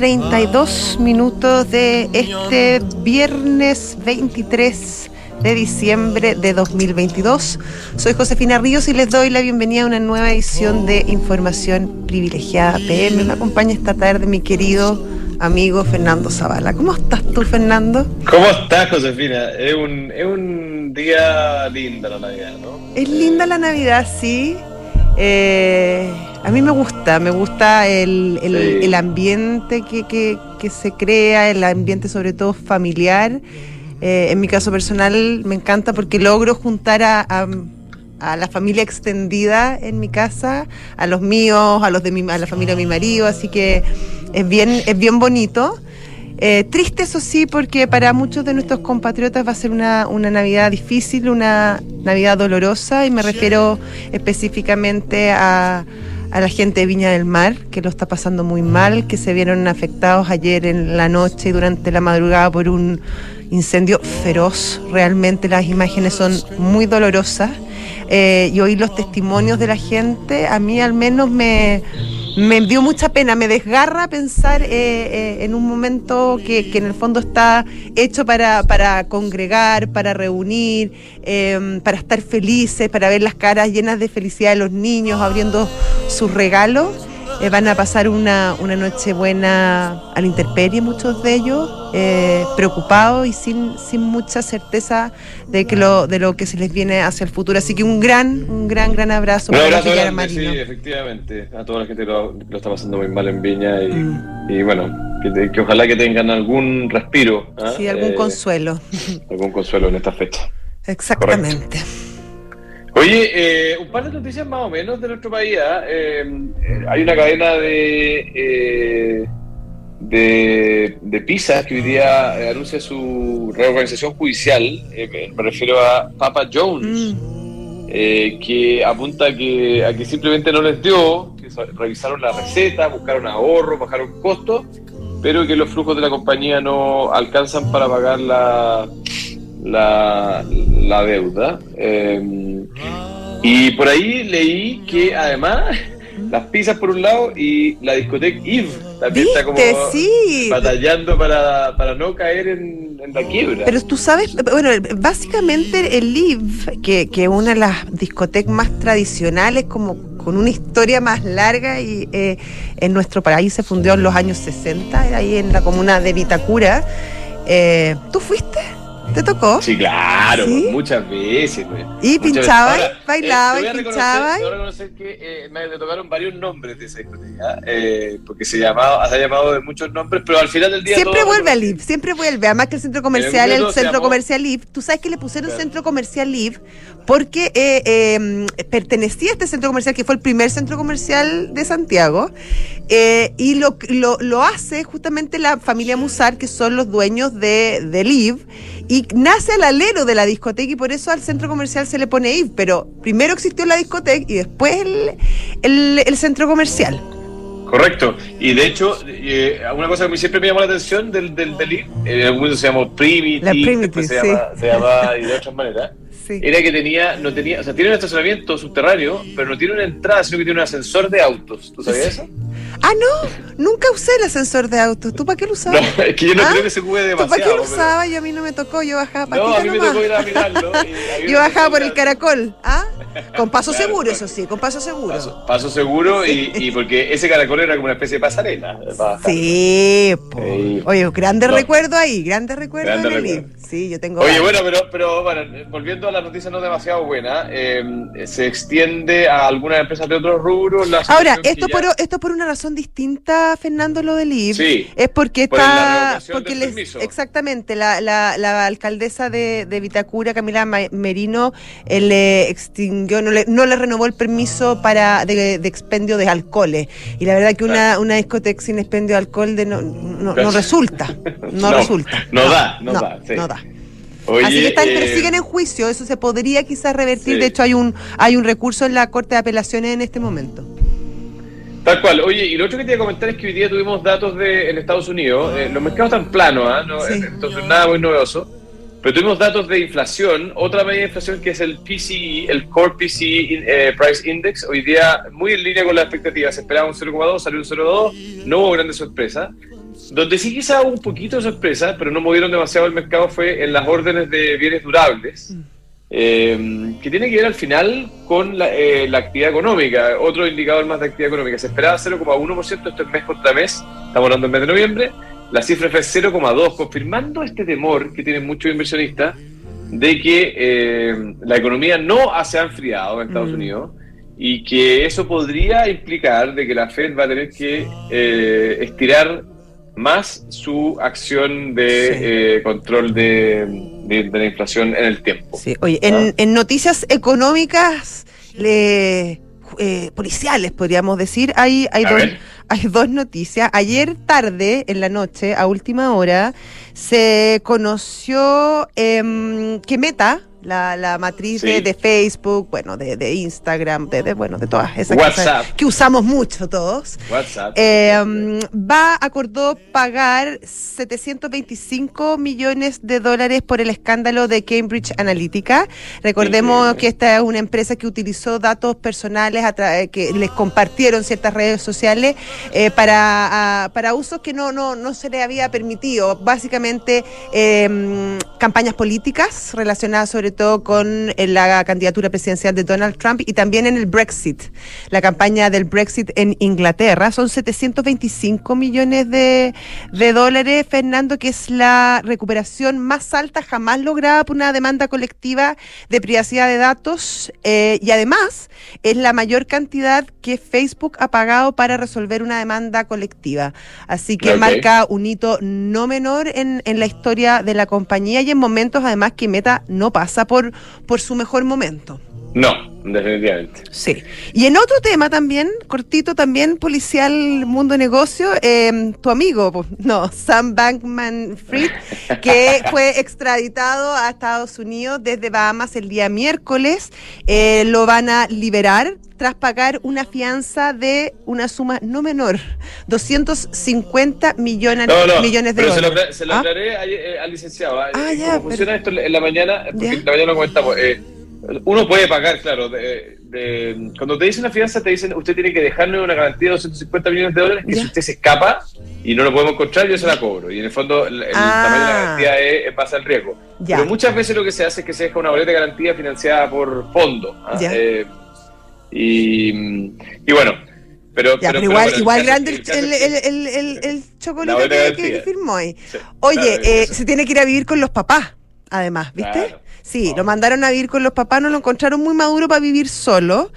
hora y 32 minutos de este viernes 23 de diciembre de 2022. Soy Josefina Ríos y les doy la bienvenida a una nueva edición de Información Privilegiada PM. Me acompaña esta tarde mi querido amigo Fernando Zavala. ¿Cómo estás tú, Fernando? ¿Cómo estás, Josefina? Es un, es un día lindo la Navidad, ¿no? Es linda la Navidad, sí. Eh, a mí me gusta, me gusta el, el, ambiente que, que, se crea, el ambiente sobre todo familiar. Eh, en mi caso personal me encanta porque logro juntar a, a, la familia extendida en mi casa, a los míos, a los de mi, a la familia de mi marido, así que es bien, es bien bonito. Eh, triste, eso sí, porque para muchos de nuestros compatriotas va a ser una, una, Navidad difícil, una Navidad dolorosa, y me refiero específicamente a, a la gente de Viña del Mar, que lo está pasando muy mal, que se vieron afectados ayer en la noche y durante la madrugada por un incendio feroz. Realmente las imágenes son muy dolorosas. Eh, y oír los testimonios de la gente, a mí al menos me, me dio mucha pena, me desgarra pensar eh, eh, en un momento que, que, en el fondo está hecho para, para congregar, para reunir, em, para estar felices, para ver las caras llenas de felicidad de los niños abriendo sus regalos. Eh, van a pasar una, una noche buena a la intemperie, muchos de ellos, eh, preocupados y sin, sin mucha certeza de que lo, de lo que se les viene hacia el futuro. Así que un gran, un gran, gran abrazo. Un abrazo grande, sí, efectivamente, a toda la gente que lo, lo, está pasando muy mal en Viña y, mm. y bueno, que, que, ojalá que tengan algún respiro. ¿eh? Sí, algún consuelo. Algún consuelo en esta fecha. Exactamente. Oye, eh, un par de noticias más o menos de nuestro país. ¿ah? Eh, eh, hay una cadena de, de, de pizza que hoy día anuncia su reorganización judicial. me refiero a Papa Jones, mm. que apunta que, a que simplemente no les dio, que revisaron la receta, buscaron ahorro, bajaron costos, pero que los flujos de la compañía no alcanzan para pagar la la, la deuda. Y por ahí leí que además las pizzas por un lado y la discoteca Eve también está como batallando para, para, no caer en, la quiebra. Pero tú sabes, bueno, básicamente el Eve, que es una de las discotecas más tradicionales, como con una historia más larga y eh, en nuestro país se fundió en los años 60, ahí en la comuna de Vitacura. Eh, ¿Tú fuiste? ¿Te tocó? Sí, claro, muchas veces. ¿Y pinchabas? ¿Bailabas? Eh, ¿Pinchabas? Voy a reconocer que eh, me tocaron varios nombres de esa discoteca, eh, porque se, llamaba, se ha llamado de muchos nombres, pero al final del día. Siempre vuelve a Liv, siempre vuelve. Además que el centro comercial, el, centro comercial Liv, tú sabes que le pusieron centro comercial Liv porque eh, em, pertenecía a este centro comercial, que fue el primer centro comercial de Santiago, y lo, lo, lo, hace justamente la familia Musar, que son los dueños de, de Liv y nace al alero de la discoteca y por eso al centro comercial se le pone IV, pero primero existió la discoteca y después el, el, centro comercial. Correcto, y de hecho, eh, una cosa que siempre me llamó la atención del, del, del en algún momento se llamó Primitive, se, llama, se llama y de otras maneras era que tenía, no tenía, o sea, tiene un estacionamiento subterráneo, pero no tiene una entrada, sino que tiene un ascensor de autos. ¿Tú sabías eso? Ah, no, nunca usé el ascensor de autos. ¿Tú para qué lo usabas? No, es que yo no ¿Ah? creo que se ocupe demasiado. ¿Tú para qué lo usabas? Y a mí no me tocó, yo bajaba para No, a mí me tocó ir a mirarlo. yo bajaba por el caracol, ¿ah? Con paso seguro, eso sí, con paso seguro. Paso, seguro y, y, porque ese caracol era como una especie de pasarela. Sí, oye, grande recuerdo ahí, grande recuerdo grande Sí, yo tengo. Oye, bueno, pero, pero bueno, volviendo a la noticia no demasiado buena, eh, se extiende a algunas empresas de otros rubros. Ahora, esto por, esto por una razón distinta, Fernando, lo del IB. Sí. Es porque está. porque les, exactamente, la, la, la alcaldesa de, de, Vitacura, Camila Merino, eh, le extinguió, no le, no le renovó el permiso para de, de expendio de alcoholes. Y la verdad que una, una discoteca sin expendio de alcohol de no, no, no, resulta. No, resulta. No, da, no, da. No da. Así que están, eh, siguen en juicio, eso se podría quizás revertir, de hecho hay un, hay un recurso en la Corte de Apelaciones en este momento. Tal cual. Oye, y lo otro que te iba a comentar es que hoy día tuvimos datos de en Estados Unidos. Eh, los mercados están planos, ¿ah? ¿no? entonces nada muy novedoso. Pero tuvimos datos de inflación, otra medida de inflación que es el PCE, el Core PCE eh, Price Index, hoy día muy en línea con las expectativas, se esperaba un 0,2, salió un 0,2, no hubo grandes sorpresas. Donde sí quizá hubo un poquito de sorpresa, pero no movieron demasiado el mercado, fue en las órdenes de bienes durables, eh, que tiene que ver al final con la, eh, la, actividad económica, otro indicador más de actividad económica. Se esperaba 0,1%, esto es mes contra mes, estamos hablando del mes de noviembre, la cifra fue 0,2, confirmando este temor que tienen muchos inversionistas de que eh, la economía no se ha enfriado en Estados mm. Unidos y que eso podría implicar de que la Fed va a tener que eh, estirar más su acción de eh, control de, la inflación en el tiempo. Sí, oye, en, ¿Ah? en noticias económicas le eh, policiales, podríamos decir. Hay, hay, dos, hay dos noticias. Ayer tarde, en la noche, a última hora, se conoció eh, que Meta, la, la matriz de, Facebook, bueno, de, de Instagram, de, bueno, de todas esas cosas que usamos mucho todos. WhatsApp. Eh, va, acordó pagar 725 millones de dólares por el escándalo de Cambridge Analytica. Recordemos que esta es una empresa que utilizó datos personales que les compartieron ciertas redes sociales eh, para, para usos que no, no, no se le había permitido. Básicamente, eh, campañas políticas relacionadas sobre todo con eh, la candidatura presidencial de Donald Trump y también en el Brexit, la campaña del Brexit en Inglaterra. Son 725 millones de, dólares, Fernando, que es la recuperación más alta jamás lograda por una demanda colectiva de privacidad de datos eh, y además es la mayor cantidad que Facebook ha pagado para resolver una demanda colectiva. Así que marca un hito no menor en, en la historia de la compañía y en momentos además que Meta no pasa por, por su mejor momento. No, definitivamente. Sí. Y en otro tema también, cortito también, policial, mundo negocio, em, tu amigo, no, Sam Bankman Fried, que fue extraditado a Estados Unidos desde Bahamas el día miércoles, eh, lo van a liberar tras pagar una fianza de una suma no menor, 250 millones, millones de dólares. Se lo, ¿Ah? aclaré eh, al licenciado. ¿ah? ah, ya, funciona esto en la mañana, porque en la mañana lo comentamos. Eh, uno puede pagar, claro. De, cuando te dicen una fianza, te dicen, usted tiene que dejarme una garantía de 250 millones de dólares, que si usted se escapa y no lo podemos encontrar, yo se la cobro. Y en el fondo, el, ah. tamaño de la garantía es, pasa el riesgo. Pero muchas veces lo que se hace es que se deja una boleta de garantía financiada por fondo. ¿ah? Eh, y, y, bueno, pero, pero, igual, igual grande el, el, el, el, chocolate que, firmó ahí. Oye, eh, se tiene que ir a vivir con los papás, además, ¿viste? Sí, lo mandaron a vivir con los papás, no lo encontraron muy maduro para vivir solo.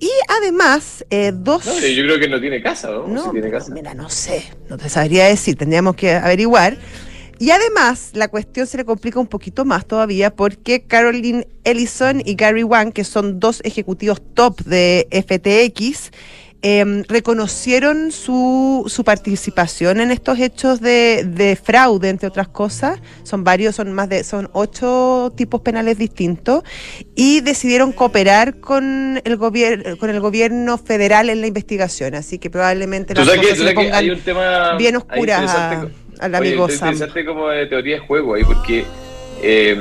Y además, eh, dos. No, yo creo que no tiene casa, ¿no? No, tiene casa. mira, no sé, no te sabría decir, tendríamos que averiguar. Y además, la cuestión se le complica un poquito más todavía porque Caroline Ellison y Gary Wang, que son dos ejecutivos top de FTX, Em, reconocieron su, su, participación en estos hechos de, fraude, entre otras cosas. Son varios, son más de, son ocho tipos penales distintos y decidieron cooperar con el gobierno, con el gobierno federal en la investigación. Así que probablemente las cosas se pongan bien oscuras a, la amigo Sam. interesante como de teoría de juego ahí, porque eh,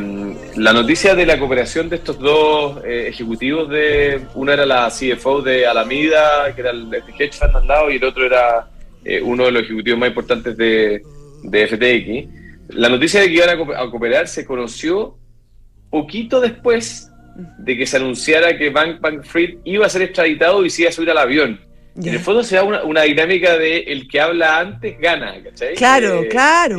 la noticia de la cooperación de estos dos eh, ejecutivos de una era la CFO de Alameda, que era el, hedge fund al lado, y el otro era eh, uno de los ejecutivos más importantes de, FTX. La noticia de que iban a, cooperar se conoció poquito después de que se anunciara que Bank Bank Fried iba a ser extraditado y se iba a subir al avión. En el fondo se da una, dinámica de el que habla antes gana, ¿cachai? Claro, claro.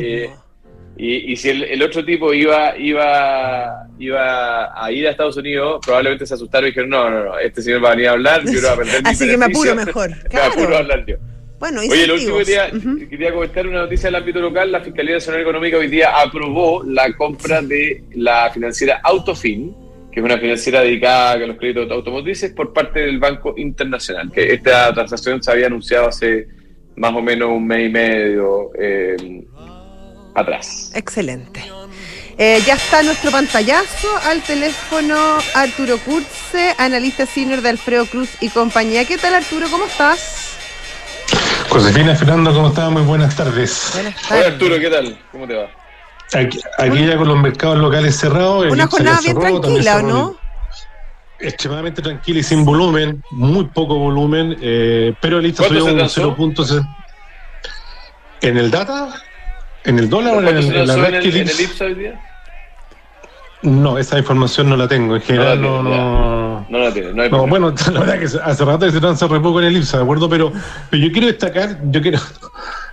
Y, y si el, otro tipo iba, iba, iba a ir a Estados Unidos, probablemente se asustaron y dijeron, no, no, no, este señor va a venir a hablar, yo no voy a Así que me apuro mejor. me apuro a hablar yo. Bueno, Oye, lo último que quería, quería, comentar una noticia del ámbito local. La Fiscalía Nacional Económica hoy día aprobó la compra de la financiera Autofin, que es una financiera dedicada a los créditos automotrices, por parte del Banco Internacional. Que esta transacción se había anunciado hace más o menos un mes y medio. Eh, atrás. Excelente. Eh, ya está nuestro pantallazo al teléfono Arturo Curce, analista senior de Alfredo Cruz y compañía. ¿Qué tal Arturo? ¿Cómo estás? Josefina, Fernando, ¿cómo estás? Muy buenas tardes. Buenas tardes. Hola Arturo, ¿qué tal? ¿Cómo te va? aquí, ya con los mercados locales cerrados. Una jornada bien tranquila, ¿o no? Extremadamente tranquila y sin volumen, muy poco volumen, eh, pero el IPSA subió un 0 puntos. ¿En el data? ¿En el dólar o en, el, en la red en el, en el IPSA hoy día? No, esa información no la tengo. En general no. No, no, la tiene. No, hay no bueno, la verdad que hace rato que se transa re poco en el IPSA, ¿de acuerdo? Pero, pero yo quiero destacar, yo quiero,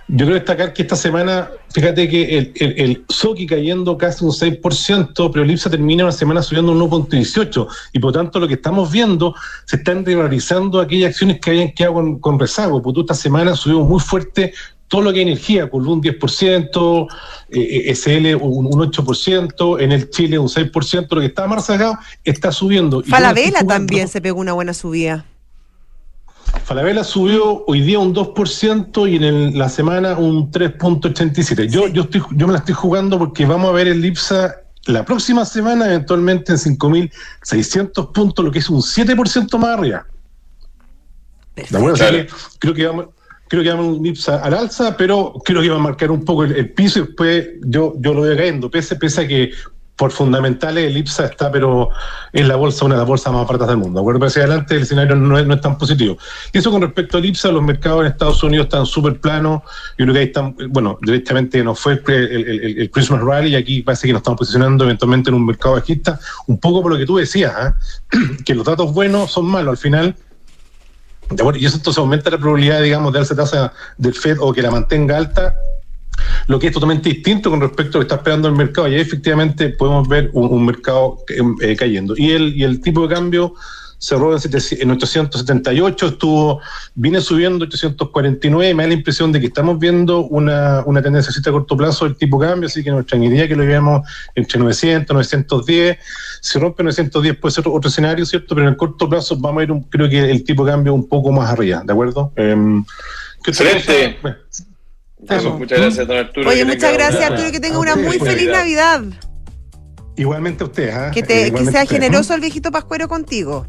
yo quiero destacar que esta semana, fíjate que el, el, el Soki cayendo casi un 6%, pero el IPSA termina una semana subiendo un 1.18%. Y por tanto, lo que estamos viendo, se están rivalizando aquellas acciones que habían quedado con, con rezago. Porque esta semana subimos muy fuerte todo lo que es energía, con un 10%, eh, SL un, un, 8%, en el Chile un 6%, lo que está más sacado está subiendo. Falabella también se pegó una buena subida. Falabella subió hoy día un 2% y en el, la semana un 3.87. Yo, sí. yo, estoy, yo me la estoy jugando porque vamos a ver el IPSA la próxima semana eventualmente en 5.600 puntos, lo que es un 7% más arriba. ¿De acuerdo? Claro. Creo que vamos creo que va un IPSA al alza, pero creo que va a marcar un poco el, el piso y después yo, yo lo voy cayendo, pese, pese a que por fundamentales el IPSA está, pero en la bolsa, una de las bolsas más baratas del mundo. Acuerdo, hacia adelante el escenario no es, no es, tan positivo. Y eso con respecto al IPSA, los mercados en Estados Unidos están súper planos. Yo creo que ahí están, bueno, directamente nos fue el, el, el, Christmas Rally y aquí parece que nos estamos posicionando eventualmente en un mercado bajista, un poco por lo que tú decías, ¿eh? que los datos buenos son malos al final y eso entonces aumenta la probabilidad, digamos, de darse tasa del FED o que la mantenga alta, lo que es totalmente distinto con respecto a lo que está esperando el mercado. Y ahí efectivamente podemos ver un, mercado eh, cayendo. Y el, y el tipo de cambio cerró en 878, estuvo, viene subiendo 849, me da la impresión de que estamos viendo una, una tendencia a corto plazo del tipo de cambio, así que nos extrañaría que lo veamos entre 900, 910, si rompe 910 puede ser otro, otro, escenario, ¿cierto? Pero en el corto plazo vamos a ir, un, creo que el tipo de cambio un poco más arriba, ¿de acuerdo? Eh, Excelente. Bueno, muchas gracias, don Arturo. Oye, muchas gracias, Arturo, que tenga una muy feliz Navidad. Igualmente a usted, ¿eh? Que, te, que sea generoso el viejito Pascuero contigo.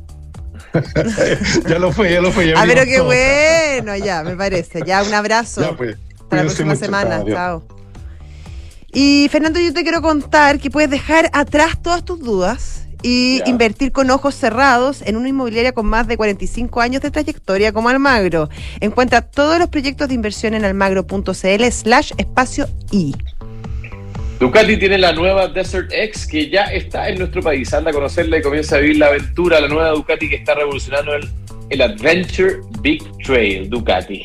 ya lo fue, ya lo fue. Ya ah, pero qué todo. bueno, ya, me parece. Ya, un abrazo. Ya, pues. Para la próxima mucho, semana. Chao. Y Fernando, yo te quiero contar que puedes dejar atrás todas tus dudas y yeah. invertir con ojos cerrados en una inmobiliaria con más de 45 años de trayectoria como Almagro. Encuentra todos los proyectos de inversión en almagro.cl slash espacio I. Ducati tiene la nueva Desert X que ya está en nuestro país. Anda a conocerla y comienza a vivir la aventura. La nueva Ducati que está revolucionando el, Adventure Big Trail Ducati.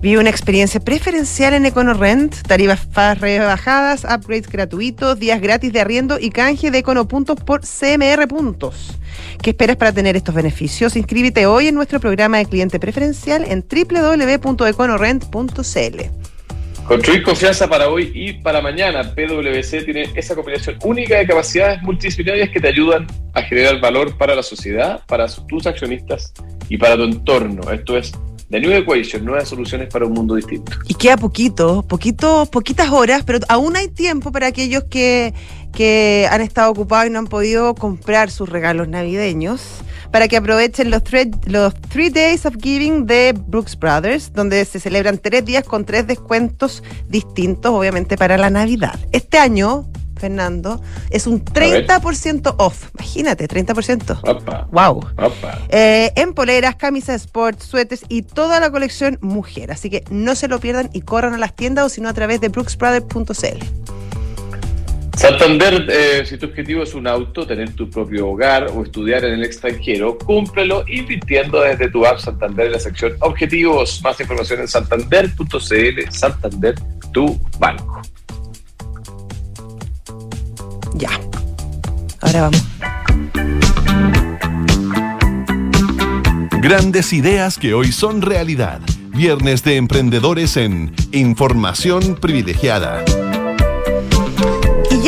Vive una experiencia preferencial en EconoRent, tarifas rebajadas, upgrades gratuitos, días gratis de arriendo y canje de EconoPuntos por CMR Puntos. ¿Qué esperas para tener estos beneficios? Inscríbete hoy en nuestro programa de cliente preferencial en www.econorent.cl. Construir confianza para hoy y para mañana. PwC tiene esa combinación única de capacidades multidisciplinarias que te ayudan a generar valor para la sociedad, para tus accionistas y para tu entorno. Esto es The New Equation, nuevas soluciones para un mundo distinto. Y queda poquito, poquito, poquitas horas, pero aún hay tiempo para aquellos que, que han estado ocupados y no han podido comprar sus regalos navideños para que aprovechen los, thread, los Three Days of Giving de Brooks Brothers, donde se celebran tres días con tres descuentos distintos, obviamente, para la Navidad. Este año, Fernando, es un 30% off. Imagínate, 30%. Opa, wow. Opa. Eh, en poleras, camisas sport, suéteres y toda la colección mujer. Así que no se lo pierdan y corran a las tiendas o sino a través de brooksbrothers.cl. Santander, eh, si tu objetivo es un auto, tener tu propio hogar o estudiar en el extranjero, cúmplelo invirtiendo desde tu app Santander en la sección Objetivos. Más información en santander.cl. Santander, tu banco. Ya. Ahora vamos. Grandes ideas que hoy son realidad. Viernes de emprendedores en Información Privilegiada.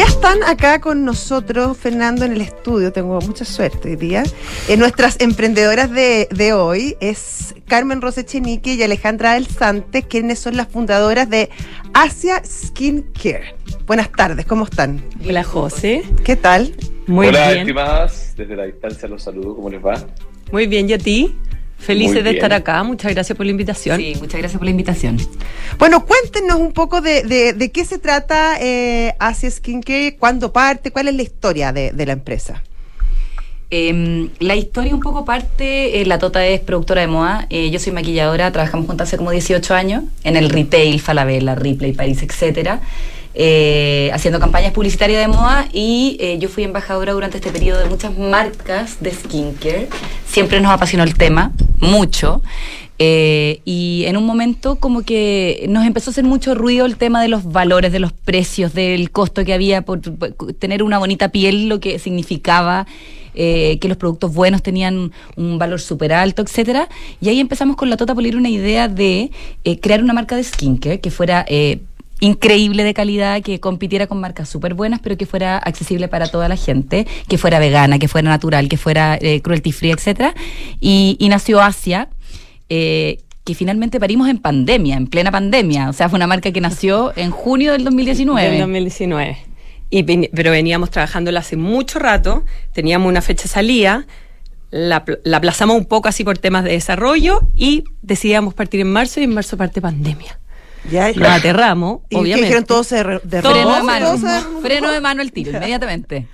Y ya están acá con nosotros, Fernando, en el estudio. Tengo mucha suerte hoy día. Eh, nuestras emprendedoras de, de, hoy es Carmen Rosechenique y Alejandra del Sante, quienes son las fundadoras de Asia Skin Care. Buenas tardes, ¿cómo están? Hola, José. ¿Qué tal? Muy Hola, bien. estimadas. Desde la distancia los saludo. ¿Cómo les va? Muy bien, ¿y a ti? Felices de estar acá, muchas gracias por la invitación. Sí, muchas gracias por la invitación. Bueno, cuéntenos un poco de, de, qué se trata eh, Asia Skincare, cuándo parte, cuál es la historia de, de la empresa. Eh, la historia un poco parte, eh, la Tota es productora de moda, eh, yo soy maquilladora, trabajamos juntas hace como 18 años en el retail, Falabella, Ripley, París, etcétera. Eh, haciendo campañas publicitarias de moda y eh, yo fui embajadora durante este periodo de muchas marcas de skincare. Siempre nos apasionó el tema, mucho. Eh, y en un momento como que nos empezó a hacer mucho ruido el tema de los valores, de los precios, del costo que había por, tener una bonita piel, lo que significaba que los productos buenos tenían un valor súper alto, etcétera. Y ahí empezamos con la Tota Polir una idea de crear una marca de skincare que fuera increíble de calidad, que compitiera con marcas súper buenas, pero que fuera accesible para toda la gente, que fuera vegana, que fuera natural, que fuera eh, cruelty free, etcétera. Y, nació Asia. Eh, que finalmente parimos en pandemia, en plena pandemia. O sea, fue una marca que nació en junio del 2019. Del 2019. Y, pero veníamos trabajándola hace mucho rato, teníamos una fecha salida, la, la, aplazamos un poco así por temas de desarrollo y decidíamos partir en marzo y en marzo parte pandemia. Ya, lo aterramos, ¿Y obviamente. dijeron todos de, de freno de mano. Freno de mano el tiro, inmediatamente.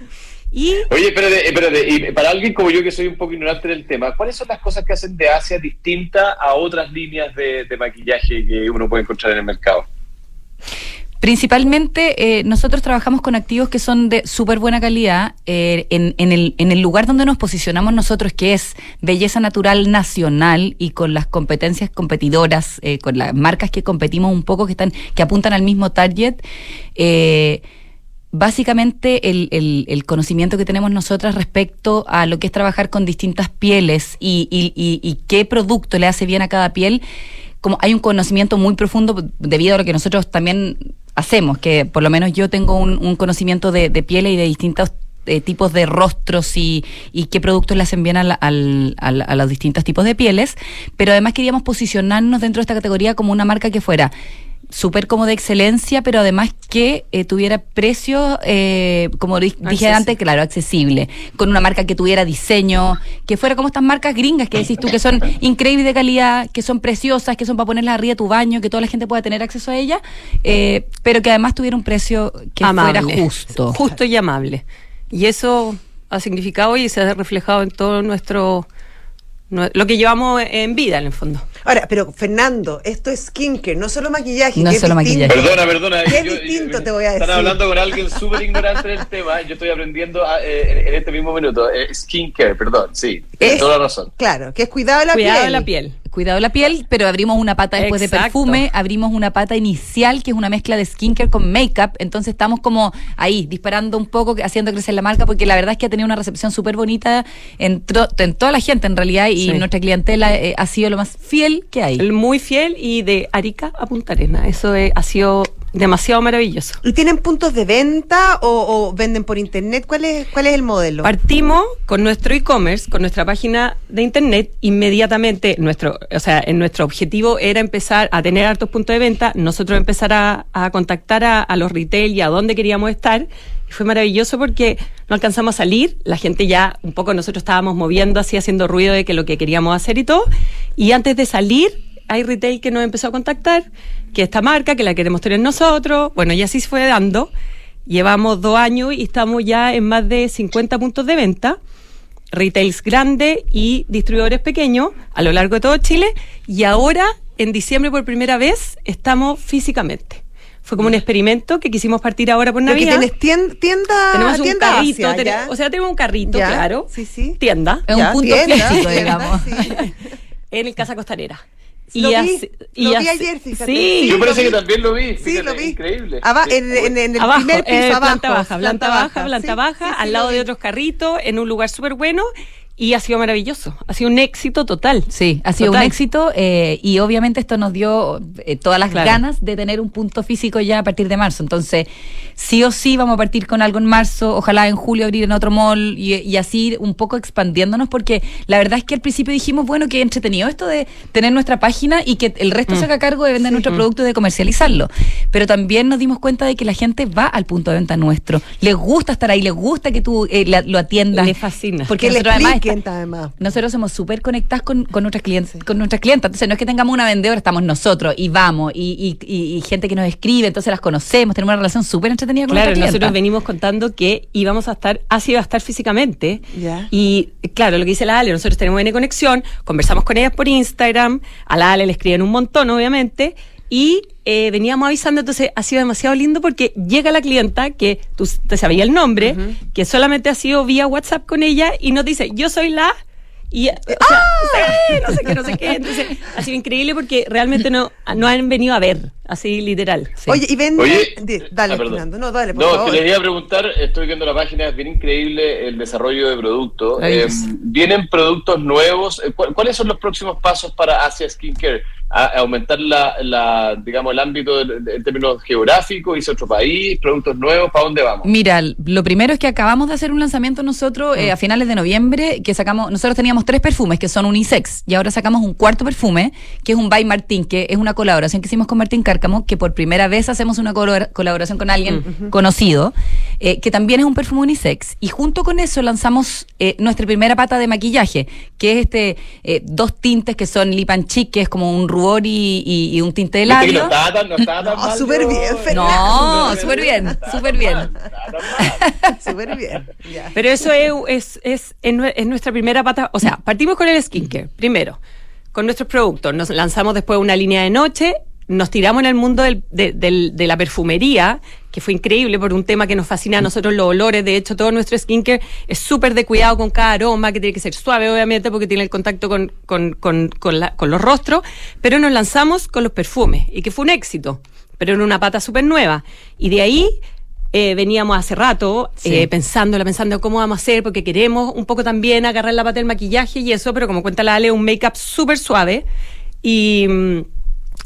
Y... Oye, espérate, y para alguien como yo que soy un poco ignorante del tema, ¿cuáles son las cosas que hacen de Asia distinta a otras líneas de, de maquillaje que uno puede encontrar en el mercado? Principalmente, eh, nosotros trabajamos con activos que son de súper buena calidad. Eh, en, en, el, en el lugar donde nos posicionamos nosotros, que es belleza natural nacional y con las competencias competidoras, eh, con las marcas que competimos un poco, que, están, que apuntan al mismo target, básicamente el, el, conocimiento que tenemos nosotras respecto a lo que es trabajar con distintas pieles y, y, y qué producto le hace bien a cada piel como hay un conocimiento muy profundo debido a lo que nosotros también hacemos, que por lo menos yo tengo un, conocimiento de, piel y de distintos eh, tipos de rostros y, qué productos le hacen bien a, a, los distintos tipos de pieles, pero además queríamos posicionarnos dentro de esta categoría como una marca que fuera súper como de excelencia, pero además que eh, tuviera precio, eh, como dije antes, claro, accesible, con una marca que tuviera diseño, que fuera como estas marcas gringas que decís tú, que son increíbles de calidad, que son preciosas, que son para ponerlas arriba de tu baño, que toda la gente pueda tener acceso a ellas, eh, pero que además tuviera un precio que fuera justo. Justo y amable. Y eso ha significado y se ha reflejado en todo nuestro lo que llevamos en vida, en el fondo. Ahora, pero Fernando, esto es skincare, no solo maquillaje. No solo maquillaje. Perdona, perdona. Qué distinto te voy a decir. Están hablando con alguien súper ignorante del tema. Yo estoy aprendiendo eh, en, este mismo minuto. Eh, skincare, perdón, sí. Tienes toda la razón. Claro, que es cuidado de la cuidado piel. de la piel cuidado de la piel, pero abrimos una pata después de perfume, abrimos una pata inicial que es una mezcla de skincare con makeup, entonces estamos como ahí disparando un poco, haciendo crecer la marca, porque la verdad es que ha tenido una recepción súper bonita en, en, toda la gente en realidad y nuestra clientela eh, ha sido lo más fiel que hay. Muy fiel y de Arica a Punta Arena, eso ha sido demasiado maravilloso. ¿Y tienen puntos de venta o, venden por internet? ¿Cuál es, ¿Cuál es el modelo? Partimos con nuestro e-commerce, con nuestra página de internet. Inmediatamente, nuestro, o sea, en nuestro objetivo era empezar a tener hartos puntos de venta, nosotros empezar a, contactar a, los retail y a dónde queríamos estar. Y fue maravilloso porque no alcanzamos a salir, la gente ya un poco nosotros estábamos moviendo así, haciendo ruido de que lo que queríamos hacer y todo. Y antes de salir, hay retail que nos empezó a contactar, que esta marca, que la queremos tener nosotros. Bueno, y así se fue dando. Llevamos dos años y estamos ya en más de 50 puntos de venta, retails grandes y distribuidores pequeños a lo largo de todo Chile. Y ahora, en diciembre por primera vez, estamos físicamente. Fue como un experimento que quisimos partir ahora por Navidad. tienes tienda, tenemos un carrito, o sea, tenemos un carrito, claro. Sí, sí. Tienda. Es un punto físico, digamos. en el Casa Costanera. Y lo, vi, lo vi ayer, fíjate. Sí, yo parece que también lo vi. sí, lo vi. Increíble. en, en, el primer piso, eh, abajo. Planta baja, planta baja, planta baja, al lado de otros carritos, en un lugar súper bueno y ha sido maravilloso, ha sido un éxito total. Sí, ha sido un éxito eh, y obviamente esto nos dio eh, todas las ganas de tener un punto físico ya a partir de marzo. Entonces, sí o sí vamos a partir con algo en marzo, ojalá en julio abrir en otro mall y, así un poco expandiéndonos porque la verdad es que al principio dijimos, bueno, que entretenido esto de tener nuestra página y que el resto mm. se haga cargo de vender nuestro producto y de comercializarlo. Pero también nos dimos cuenta de que la gente va al punto de venta nuestro, les gusta estar ahí, les gusta que tú eh, lo atiendas. Les fascina. Porque nosotros además clienta además. Nosotros somos súper conectadas con, con nuestras clientes, con nuestras clientas. Entonces no es que tengamos una vendedora, estamos nosotros y vamos, y, y, y, y gente que nos escribe, entonces las conocemos, tenemos una relación súper entretenida con Claro, nuestras nosotros clientas. venimos contando que íbamos a estar, así iba a estar físicamente. Ya. Y claro, lo que dice la Ale, nosotros tenemos buena conexión, conversamos con ellas por Instagram, a la Ale le escriben un montón, obviamente, y eh, veníamos avisando, entonces ha sido demasiado lindo porque llega la clienta que tú te sabía el nombre, que solamente ha sido vía WhatsApp con ella y nos dice, yo soy la... Y, o sea, sí, no sé qué, no sé qué. Entonces, ha sido increíble porque realmente no, no han venido a ver, así literal. sí. Oye, y vende. Oye, dale, ah, perdón. Fernando. No, dale, por No, favor. que les iba a preguntar, estoy viendo la página, es bien increíble el desarrollo de productos. Eh, Maravilloso. ¿Vienen productos nuevos? Eh, ¿cu- ¿Cuáles son los próximos pasos para Asia Skincare? ¿A- a aumentar la, la, digamos, el ámbito en términos geográficos, a otro país, productos nuevos, ¿para dónde vamos? Mira, lo primero es que acabamos de hacer un lanzamiento nosotros eh, a finales de noviembre, que sacamos, nosotros teníamos tres perfumes que son unisex, y ahora sacamos un cuarto perfume, que es un By Martín, que es una colaboración que hicimos con Martín Cárcamo, que por primera vez hacemos una colabora- colaboración con alguien conocido, eh, que también es un perfume unisex, y junto con eso lanzamos eh, nuestra primera pata de maquillaje, que es este eh, dos tintes que son Lip and Cheek, que es como un rubor y, y- y un tinte de labio. no estaba tan, no estaba tan No, mal, súper bien, Fernando. No, súper bien, súper bien. Súper bien. Pero eso es, es, es, es nue- es nuestra primera pata. O sea, partimos con el skincare, primero, con nuestros productos. Nos lanzamos después una línea de noche, nos tiramos en el mundo del- de, del- de la perfumería, que fue increíble por un tema que nos fascina a nosotros, los olores. De hecho, todo nuestro skincare es súper de cuidado con cada aroma, que tiene que ser suave, obviamente, porque tiene el contacto con, con, con, con, la- con los rostros. Pero nos lanzamos con los perfumes, y que fue un éxito. Pero en una pata súper nueva. Y de ahí eh, veníamos hace rato Sí. eh, pensándola, pensando cómo vamos a hacer, porque queremos un poco también agarrar la pata del maquillaje y eso, pero como cuenta la Ale, un make-up súper suave. Y, mm,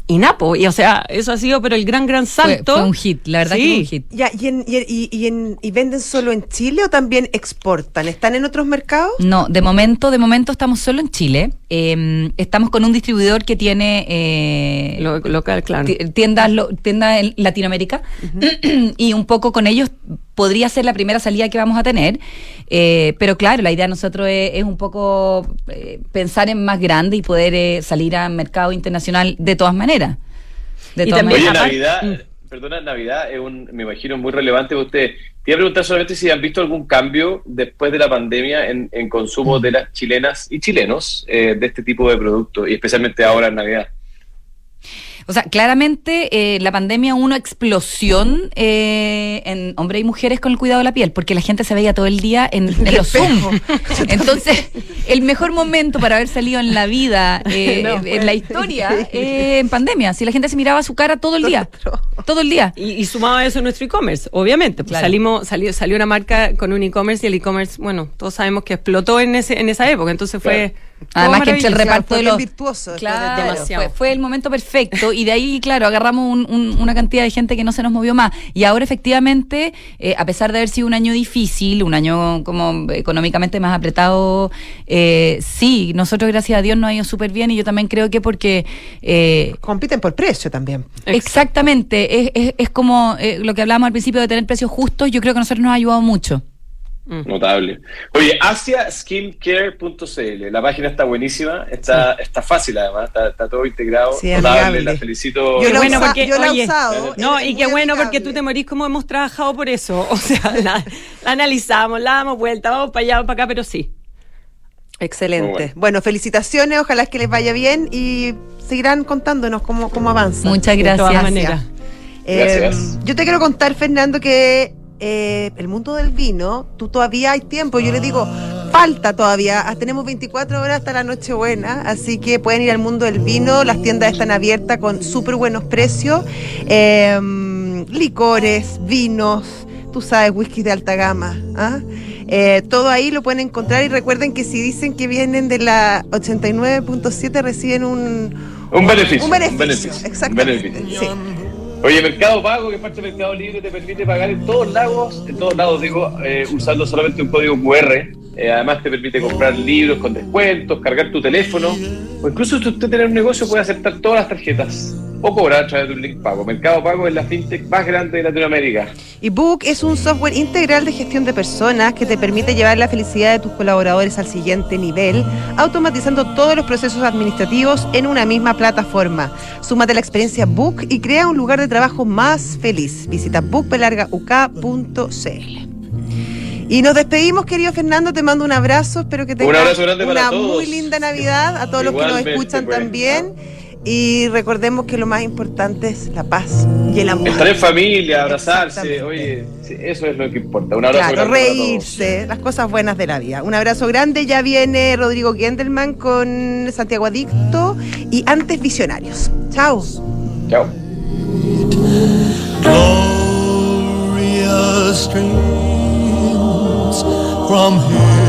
y Napo, y o sea, eso ha sido pero el gran, gran salto. fue un hit, la verdad que Sí. fue un hit. Ya, ¿y, en- y, y- y en- y venden solo en Chile o también exportan? ¿Están en otros mercados? No, de momento, de momento estamos solo en Chile. Eh, estamos con un distribuidor que tiene eh, Lo- local, claro. ti- tiendas, lo- tiendas en Latinoamérica y un poco con ellos podría ser la primera salida que vamos a tener. Eh, pero claro, la idea de nosotros es, es un poco eh, pensar en más grande y poder eh, salir al mercado internacional de todas maneras. De Y todas también- Oye, Navidad, perdona, Navidad es un, me imagino, muy relevante para ustedes. Te iba a preguntar solamente si han visto algún cambio después de la pandemia en, en consumo de las chilenas y chilenos eh, de este tipo de productos, y especialmente ahora en Navidad. O sea, claramente eh, la pandemia hubo una explosión eh, en hombres y mujeres con el cuidado de la piel, porque la gente se veía todo el día en, en los Zoom. Entonces, el mejor momento para haber salido en la vida, eh, No, en la historia, eh, en pandemia. Si la gente se miraba su cara todo el día. Todo el día. Y, y sumado a eso nuestro e-commerce, obviamente. Pues Claro. salimos, salió, salió una marca con un e-commerce y el e-commerce, bueno, todos sabemos que explotó en ese, en esa época, entonces fue. Además que entre el reparto fue de los... virtuoso Claro, fue, fue el momento perfecto y de ahí, claro, agarramos un- un- una cantidad de gente que no se nos movió más. Y ahora efectivamente, eh, a pesar de haber sido un año difícil, un año como económicamente más apretado, eh, sí, nosotros gracias a Dios nos ha ido súper bien y yo también creo que porque... eh, Compiten por precio también. Exactamente, es, es, es como eh, lo que hablábamos al principio de tener precios justos, yo creo que a nosotros nos ha ayudado mucho. Notable. Oye, asiaskincare.cl, la página está buenísima, está, está fácil además, está, está todo integrado. Sí, notable, la felicito. Yo Qué la bueno usa- porque, yo la he oye, usado. No, y qué bueno porque tú te morís como hemos trabajado por eso. O sea, la, la analizamos, la damos vuelta, vamos para allá, vamos para acá, pero sí. Excelente. Bueno. Bueno. felicitaciones, ojalá que les vaya bien y seguirán contándonos cómo, cómo avanza. Muchas De todas gracias. maneras. Eh, Gracias. yo te quiero contar, Fernando, que eh, el mundo del vino, tú todavía hay tiempo. Yo le digo, falta todavía. Ah, Tenemos 24 horas hasta la Nochebuena, así que pueden ir al mundo del vino. Las tiendas están abiertas con súper buenos precios. Eh, licores, vinos, tú sabes, whisky de alta gama. ¿ah? Eh, todo ahí lo pueden encontrar y recuerden que si dicen que vienen de la 89.7 reciben un, Un beneficio, Un beneficio, un beneficio, exactamente. un beneficio. sí. Oye, Mercado Pago, que es parte Mercado Libre, te permite pagar en todos lados, en todos lados digo, eh, usando solamente un código QR. Eh, además te permite comprar libros con descuentos, cargar tu teléfono, o incluso si usted tiene un negocio puede aceptar todas las tarjetas o cobrar a través de un link pago. Mercado Pago es la fintech más grande de Latinoamérica. Y Book es un software integral de gestión de personas que te permite llevar la felicidad de tus colaboradores al siguiente nivel, automatizando todos los procesos administrativos en una misma plataforma. Súmate a la experiencia Book y crea un lugar de trabajo más feliz. Visita bookpelargauk.cl. Y nos despedimos, querido Fernando. Te mando un abrazo. Espero que tengas una muy linda Navidad. A todos los que nos escuchan pues. también. Y recordemos que lo más importante es la paz y el amor. Estar en familia, abrazarse, oye, eso es lo que importa. Un abrazo claro, reírse, las cosas buenas de la vida. Un abrazo grande, ya viene Rodrigo Gendelman con Santiago Adicto y antes Visionarios. Chao. Chao. from here.